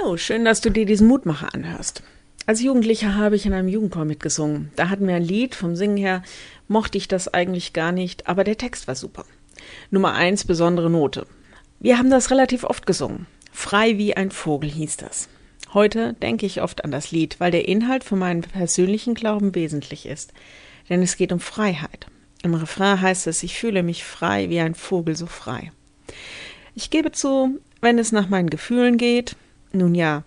Hallo, schön, dass du dir diesen Mutmacher anhörst. Als Jugendlicher habe ich in einem Jugendchor mitgesungen. Da hatten wir ein Lied, vom Singen her mochte ich das eigentlich gar nicht, aber der Text war super. Nummer eins, besondere Note. Wir haben das relativ oft gesungen. Frei wie ein Vogel hieß das. Heute denke ich oft an das Lied, weil der Inhalt für meinen persönlichen Glauben wesentlich ist. Denn es geht um Freiheit. Im Refrain heißt es, ich fühle mich frei wie ein Vogel so frei. Ich gebe zu, wenn es nach meinen Gefühlen geht, nun ja,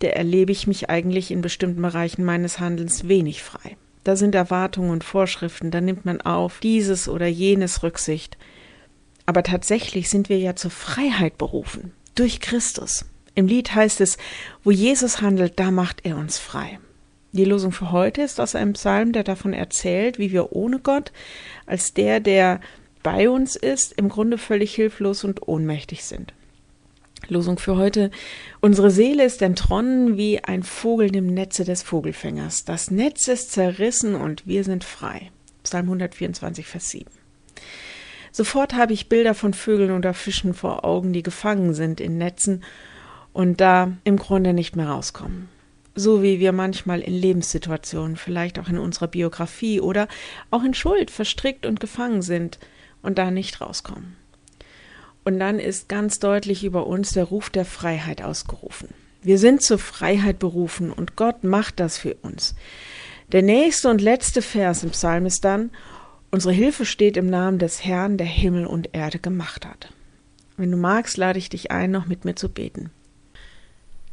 da erlebe ich mich eigentlich in bestimmten Bereichen meines Handelns wenig frei. Da sind Erwartungen und Vorschriften, da nimmt man auf dieses oder jenes Rücksicht. Aber tatsächlich sind wir ja zur Freiheit berufen, durch Christus. Im Lied heißt es, wo Jesus handelt, da macht er uns frei. Die Losung für heute ist aus einem Psalm, der davon erzählt, wie wir ohne Gott, als der, der bei uns ist, im Grunde völlig hilflos und ohnmächtig sind. Losung für heute. Unsere Seele ist entronnen wie ein Vogel im Netze des Vogelfängers. Das Netz ist zerrissen und wir sind frei. Psalm 124, Vers 7. Sofort habe ich Bilder von Vögeln oder Fischen vor Augen, die gefangen sind in Netzen und da im Grunde nicht mehr rauskommen. So wie wir manchmal in Lebenssituationen, vielleicht auch in unserer Biografie oder auch in Schuld verstrickt und gefangen sind und da nicht rauskommen. Und dann ist ganz deutlich über uns der Ruf der Freiheit ausgerufen. Wir sind zur Freiheit berufen und Gott macht das für uns. Der nächste und letzte Vers im Psalm ist dann, unsere Hilfe steht im Namen des Herrn, der Himmel und Erde gemacht hat. Wenn du magst, lade ich dich ein, noch mit mir zu beten.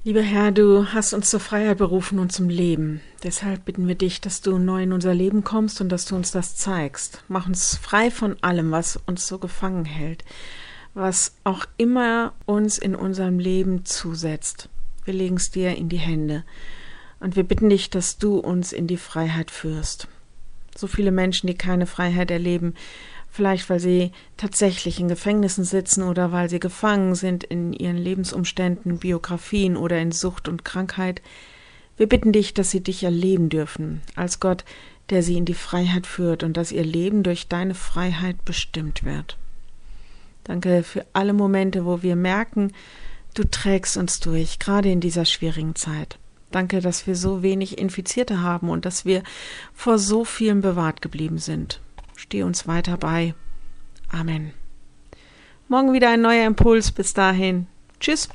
Lieber Herr, du hast uns zur Freiheit berufen und zum Leben. Deshalb bitten wir dich, dass du neu in unser Leben kommst und dass du uns das zeigst. Mach uns frei von allem, was uns so gefangen hält was auch immer uns in unserem Leben zusetzt. Wir legen es dir in die Hände und wir bitten dich, dass du uns in die Freiheit führst. So viele Menschen, die keine Freiheit erleben, vielleicht weil sie tatsächlich in Gefängnissen sitzen oder weil sie gefangen sind in ihren Lebensumständen, Biografien oder in Sucht und Krankheit. Wir bitten dich, dass sie dich erleben dürfen, als Gott, der sie in die Freiheit führt und dass ihr Leben durch deine Freiheit bestimmt wird. Danke für alle Momente, wo wir merken, du trägst uns durch, gerade in dieser schwierigen Zeit. Danke, dass wir so wenig Infizierte haben und dass wir vor so vielen bewahrt geblieben sind. Steh uns weiter bei. Amen. Morgen wieder ein neuer Impuls. Bis dahin. Tschüss.